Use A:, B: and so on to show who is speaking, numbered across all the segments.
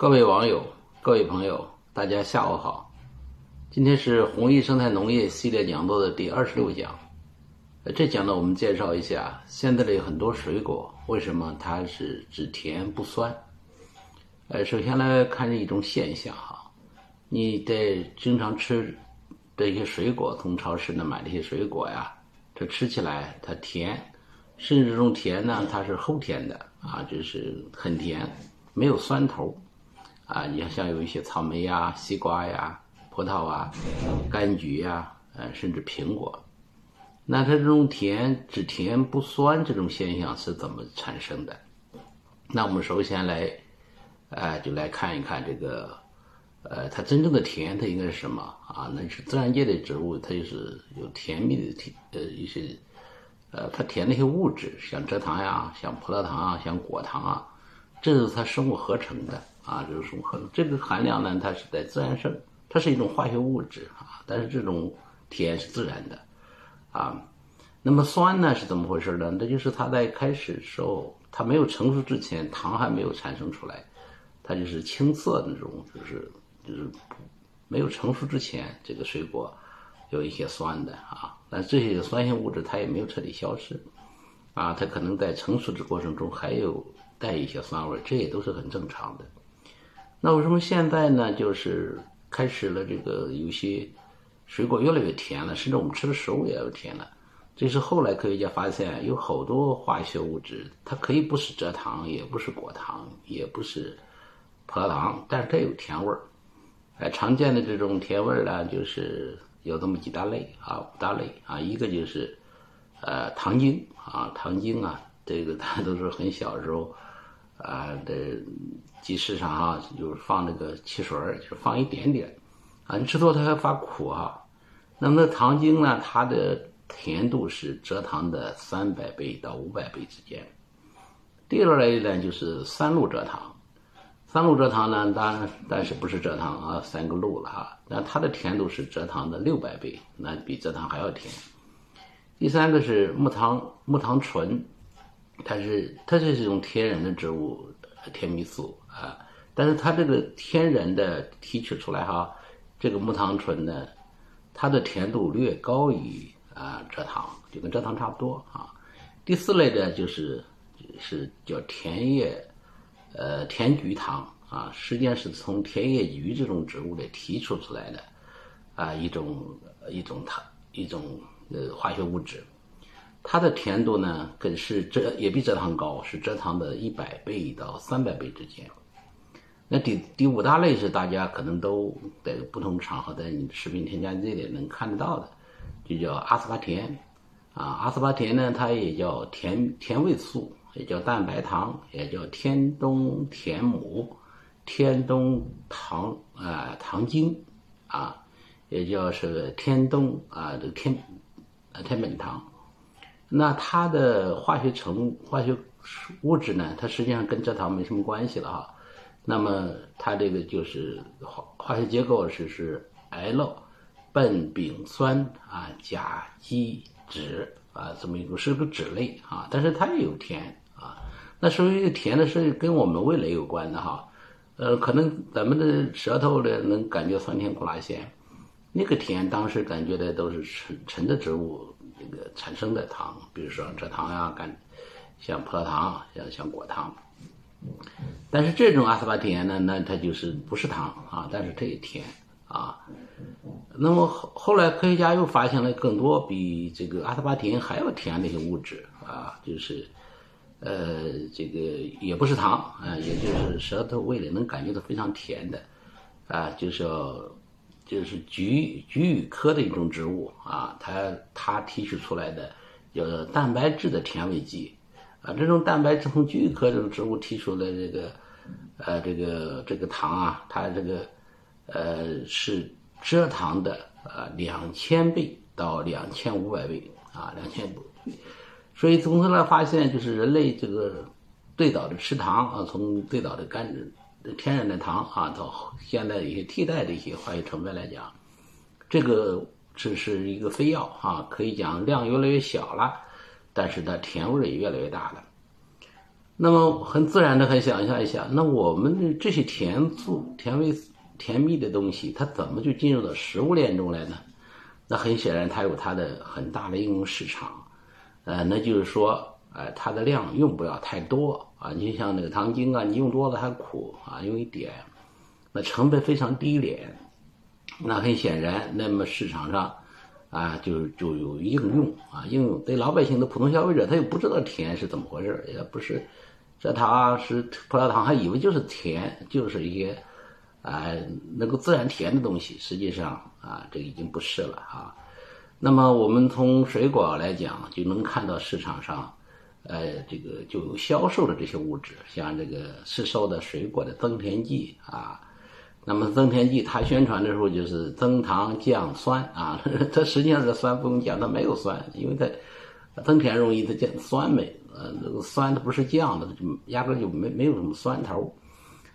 A: 各位网友、各位朋友，大家下午好。今天是弘毅生态农业系列讲座的第二十六讲。呃，这讲呢，我们介绍一下现在的有很多水果为什么它是只甜不酸。呃，首先来看一种现象哈，你在经常吃的一些水果，从超市呢买的一些水果呀，这吃起来它甜，甚至这种甜呢，它是齁甜的啊，就是很甜，没有酸头。啊，你看，像有一些草莓呀、西瓜呀、葡萄啊、柑橘呀，呃，甚至苹果，那它这种甜只甜不酸这种现象是怎么产生的？那我们首先来，呃，就来看一看这个，呃，它真正的甜它应该是什么啊？那是自然界的植物，它就是有甜蜜的甜，呃，一些，呃，它甜那些物质，像蔗糖呀、像葡萄糖啊、像果糖啊，这是它生物合成的。啊，这是可能这个含量呢，它是在自然生，它是一种化学物质啊。但是这种体验是自然的，啊，那么酸呢是怎么回事呢？那就是它在开始时候，它没有成熟之前，糖还没有产生出来，它就是青色那种，就是就是没有成熟之前，这个水果有一些酸的啊。但这些酸性物质它也没有彻底消失，啊，它可能在成熟的过程中还有带一些酸味，这也都是很正常的。那为什么现在呢？就是开始了这个有些水果越来越甜了，甚至我们吃的食物也要甜了。这是后来科学家发现，有好多化学物质，它可以不是蔗糖，也不是果糖，也不是葡萄糖，但是它有甜味儿。哎，常见的这种甜味儿呢，就是有这么几大类啊，五大类啊。一个就是呃糖精啊，糖精啊，这个 大家都是很小时候。啊，的集市上哈，就是放那个汽水，就是放一点点，啊，你吃多它还发苦哈。那么糖精呢，它的甜度是蔗糖的三百倍到五百倍之间。第二类呢，就是三鹿蔗糖，三鹿蔗糖呢，当然但是不是蔗糖啊，三个鹿了哈，那它的甜度是蔗糖的六百倍，那比蔗糖还要甜。第三个是木糖木糖醇。它是它这是一种天然的植物甜蜜素啊，但是它这个天然的提取出来哈，这个木糖醇呢，它的甜度略高于啊蔗糖，就跟蔗糖差不多啊。第四类的就是是叫甜叶呃甜菊糖啊，实际上是从甜叶菊这种植物里提取出来的啊一种一种糖一种呃化学物质。它的甜度呢，更是蔗也比蔗糖高，是蔗糖的一百倍到三百倍之间。那第第五大类是大家可能都在不同场合在你的食品添加剂里能看得到的，就叫阿斯巴甜。啊，阿斯巴甜呢，它也叫甜甜味素，也叫蛋白糖，也叫天冬甜母、天冬糖啊糖精啊，也叫是天冬啊这个天啊天本糖。那它的化学成化学物质呢？它实际上跟蔗糖没什么关系了哈。那么它这个就是化化学结构是是 L 苯丙酸啊甲基酯啊这么一种是个酯类啊，但是它也有甜啊。那属于甜的是跟我们味蕾有关的哈。呃，可能咱们的舌头呢能感觉酸甜苦辣咸，那个甜当时感觉的都是纯纯的植物。这个产生的糖，比如说蔗糖呀，干像葡萄糖，像像果糖。但是这种阿斯巴甜呢，那它就是不是糖啊，但是它也甜啊。那么后后来科学家又发现了更多比这个阿斯巴甜还要甜的一些物质啊，就是呃这个也不是糖啊，也就是舌头味蕾能感觉到非常甜的啊，就是。就是菊菊与科的一种植物啊，它它提取出来的叫蛋白质的甜味剂。啊，这种蛋白质从菊芋科这种植物提出的这个呃这个这个糖啊，它这个呃是蔗糖的呃两千倍到两千五百倍啊两千倍，所以从头来发现就是人类这个最早的吃糖啊，从最早的甘蔗天然的糖啊，到现在一些替代的一些化学成分来讲，这个只是一个非药啊，可以讲量越来越小了，但是它甜味也越来越大了。那么很自然的，很想象一下，那我们的这些甜素、甜味、甜蜜的东西，它怎么就进入到食物链中来呢？那很显然，它有它的很大的应用市场。呃，那就是说，呃，它的量用不了太多啊。你像那个糖精啊，你用多了还苦啊，用一点，那成本非常低廉。那很显然，那么市场上。啊，就就有应用啊，应用对老百姓的普通消费者，他又不知道甜是怎么回事也不是蔗糖是葡萄糖，还以为就是甜，就是一些啊能够自然甜的东西，实际上啊，这已经不是了啊。那么我们从水果来讲，就能看到市场上，呃，这个就有销售的这些物质，像这个市售的水果的增甜剂啊。那么增甜剂，它宣传的时候就是增糖降酸啊，它实际上这酸不用讲，它没有酸，因为它增甜容易，它降酸没，呃，那个酸它不是降的，就压根就没没有什么酸头，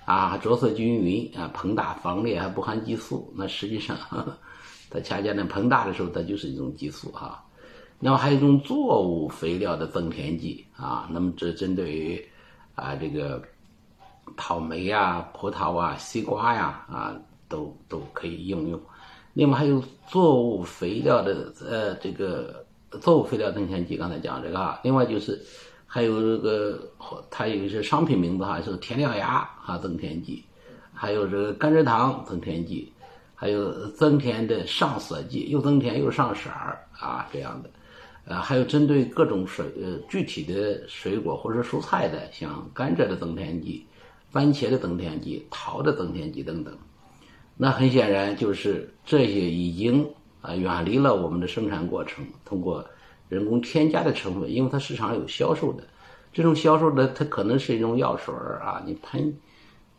A: 啊，着色均匀啊，膨大防裂还不含激素，那实际上 它恰恰那膨大的时候它就是一种激素哈。那么还有一种作物肥料的增甜剂啊，那么这针对于啊这个。草莓呀、葡萄啊、西瓜呀，啊，都都可以应用。另外还有作物肥料的，呃，这个作物肥料增甜剂，刚才讲这个啊。另外就是还有这个，它有一些商品名字哈，是甜料芽啊增甜剂，还有这个甘蔗糖增甜剂，还有增甜的上色剂，又增甜又上色儿啊这样的。呃，还有针对各种水呃具体的水果或者蔬菜的，像甘蔗的增甜剂。番茄的增甜剂、桃的增甜剂等等，那很显然就是这些已经啊远离了我们的生产过程，通过人工添加的成分，因为它市场有销售的，这种销售的它可能是一种药水啊，你喷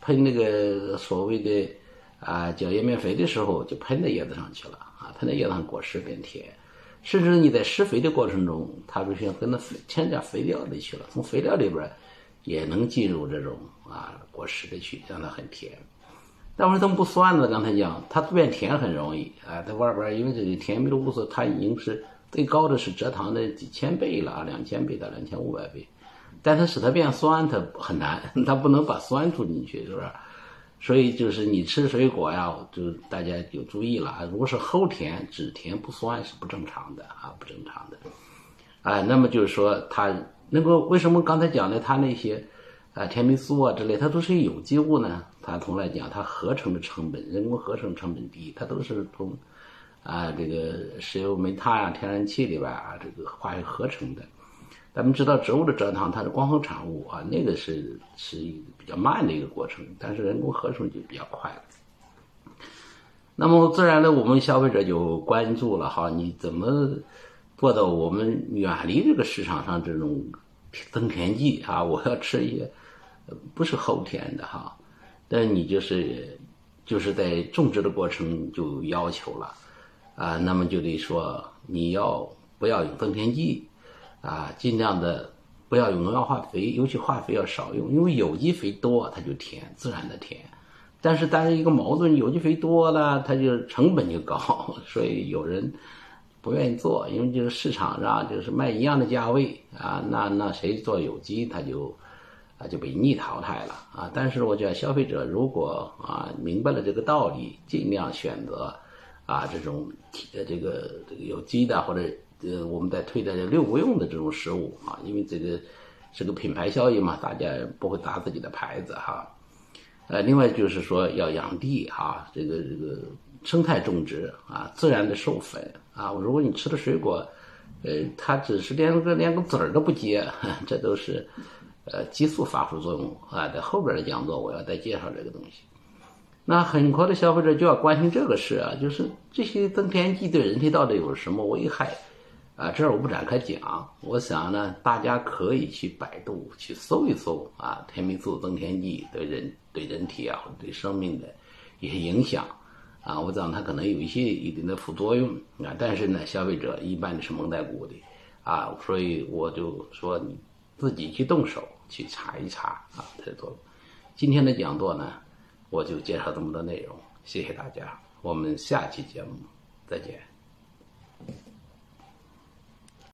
A: 喷那个所谓的啊叫叶面肥的时候，就喷在叶子上去了啊，喷在叶子上果实变甜，甚至你在施肥的过程中，它必须跟那添加肥料里去了，从肥料里边也能进入这种。啊，果实的去让它很甜，但为什么不酸呢？刚才讲它变甜很容易啊，在外边因为这个甜蜜的物质它已经是最高的是蔗糖的几千倍了啊，两千倍到两千五百倍，但它使它变酸它很难，它不能把酸注进去，是不是？所以就是你吃水果呀，就大家就注意了啊，如果是齁甜只甜不酸是不正常的啊，不正常的，啊，那么就是说它那个为什么刚才讲的它那些。啊，甜蜜素啊之类，它都是有机物呢。它从来讲，它合成的成本，人工合成成本低，它都是从啊这个石油、煤炭啊、天然气里边啊这个化学合成的。咱们知道，植物的蔗糖它是光合产物啊，那个是是一个比较慢的一个过程，但是人工合成就比较快。那么自然的，我们消费者就关注了哈，你怎么做到我们远离这个市场上这种增甜剂啊？我要吃一些。不是后天的哈，但你就是就是在种植的过程就要求了啊，那么就得说你要不要用增甜剂啊，尽量的不要用农药化肥，尤其化肥要少用，因为有机肥多它就甜，自然的甜。但是但是一个矛盾，有机肥多了它就成本就高，所以有人不愿意做，因为就是市场上就是卖一样的价位啊，那那谁做有机他就。啊，就被逆淘汰了啊！但是我觉得消费者如果啊明白了这个道理，尽量选择啊这种呃这个这个有机的或者呃我们在推的六不用的这种食物啊，因为这个是个品牌效应嘛，大家不会砸自己的牌子哈。呃，另外就是说要养地哈，这个这个生态种植啊，自然的授粉啊。如果你吃的水果，呃，它只是连个连个籽儿都不结，这都是。呃，激素发挥作用啊，在后边的讲座我要再介绍这个东西。那很多的消费者就要关心这个事啊，就是这些增甜剂对人体到底有什么危害啊？这儿我不展开讲。我想呢，大家可以去百度去搜一搜啊，甜蜜素增甜剂对人对人体啊，对生命的一些影响啊。我讲它可能有一些一定的副作用啊，但是呢，消费者一般是蒙在鼓的啊，所以我就说你自己去动手。去查一查啊，它的作用。今天的讲座呢，我就介绍这么多内容，谢谢大家，我们下期节目再见。